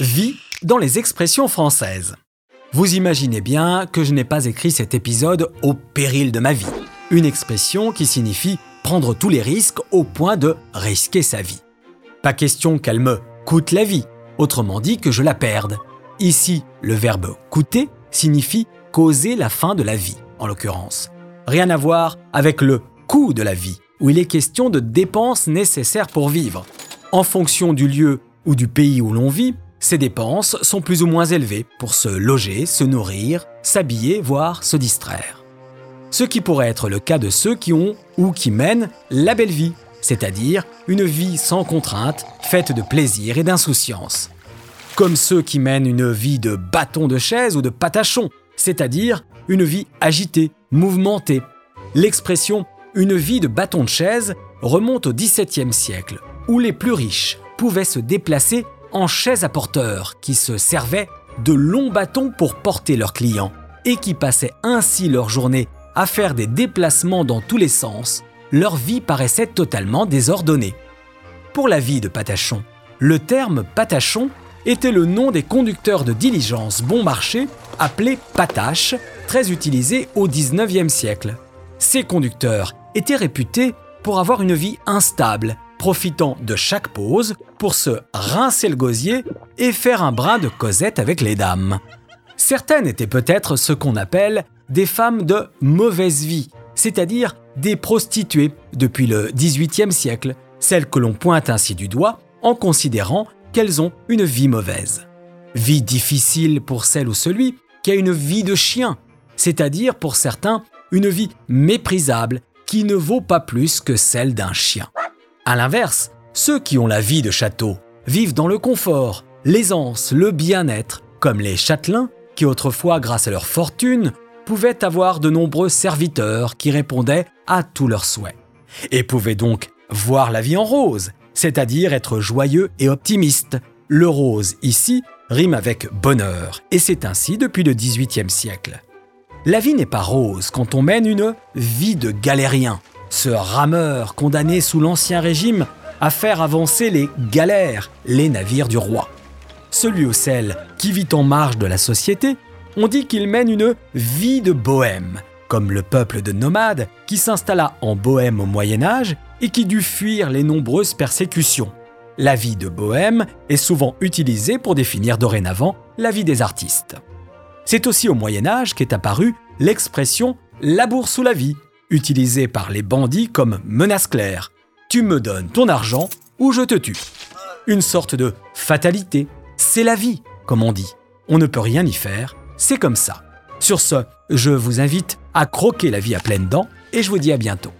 Vie dans les expressions françaises. Vous imaginez bien que je n'ai pas écrit cet épisode au péril de ma vie. Une expression qui signifie prendre tous les risques au point de risquer sa vie. Pas question qu'elle me coûte la vie, autrement dit que je la perde. Ici, le verbe coûter signifie causer la fin de la vie, en l'occurrence. Rien à voir avec le coût de la vie, où il est question de dépenses nécessaires pour vivre. En fonction du lieu ou du pays où l'on vit, ces dépenses sont plus ou moins élevées pour se loger, se nourrir, s'habiller, voire se distraire. Ce qui pourrait être le cas de ceux qui ont ou qui mènent la belle vie, c'est-à-dire une vie sans contrainte, faite de plaisir et d'insouciance. Comme ceux qui mènent une vie de bâton de chaise ou de patachon, c'est-à-dire une vie agitée, mouvementée. L'expression une vie de bâton de chaise remonte au XVIIe siècle, où les plus riches pouvaient se déplacer en chaises à porteurs qui se servaient de longs bâtons pour porter leurs clients et qui passaient ainsi leur journée à faire des déplacements dans tous les sens, leur vie paraissait totalement désordonnée. Pour la vie de Patachon, le terme Patachon était le nom des conducteurs de diligence bon marché appelés pataches, très utilisés au XIXe siècle. Ces conducteurs étaient réputés pour avoir une vie instable profitant de chaque pause pour se rincer le gosier et faire un brin de causette avec les dames. Certaines étaient peut-être ce qu'on appelle des femmes de mauvaise vie, c'est-à-dire des prostituées depuis le XVIIIe siècle, celles que l'on pointe ainsi du doigt en considérant qu'elles ont une vie mauvaise. Vie difficile pour celle ou celui qui a une vie de chien, c'est-à-dire pour certains une vie méprisable qui ne vaut pas plus que celle d'un chien. A l'inverse, ceux qui ont la vie de château vivent dans le confort, l'aisance, le bien-être, comme les châtelains qui autrefois, grâce à leur fortune, pouvaient avoir de nombreux serviteurs qui répondaient à tous leurs souhaits, et pouvaient donc voir la vie en rose, c'est-à-dire être joyeux et optimiste. Le rose, ici, rime avec bonheur, et c'est ainsi depuis le XVIIIe siècle. La vie n'est pas rose quand on mène une vie de galérien, ce rameur condamné sous l'Ancien Régime à faire avancer les galères, les navires du roi. Celui ou celle qui vit en marge de la société, on dit qu'il mène une vie de bohème, comme le peuple de nomades qui s'installa en Bohème au Moyen Âge et qui dut fuir les nombreuses persécutions. La vie de bohème est souvent utilisée pour définir dorénavant la vie des artistes. C'est aussi au Moyen Âge qu'est apparue l'expression la bourse ou la vie, utilisé par les bandits comme menace claire. Tu me donnes ton argent ou je te tue. Une sorte de fatalité. C'est la vie, comme on dit. On ne peut rien y faire, c'est comme ça. Sur ce, je vous invite à croquer la vie à pleines dents et je vous dis à bientôt.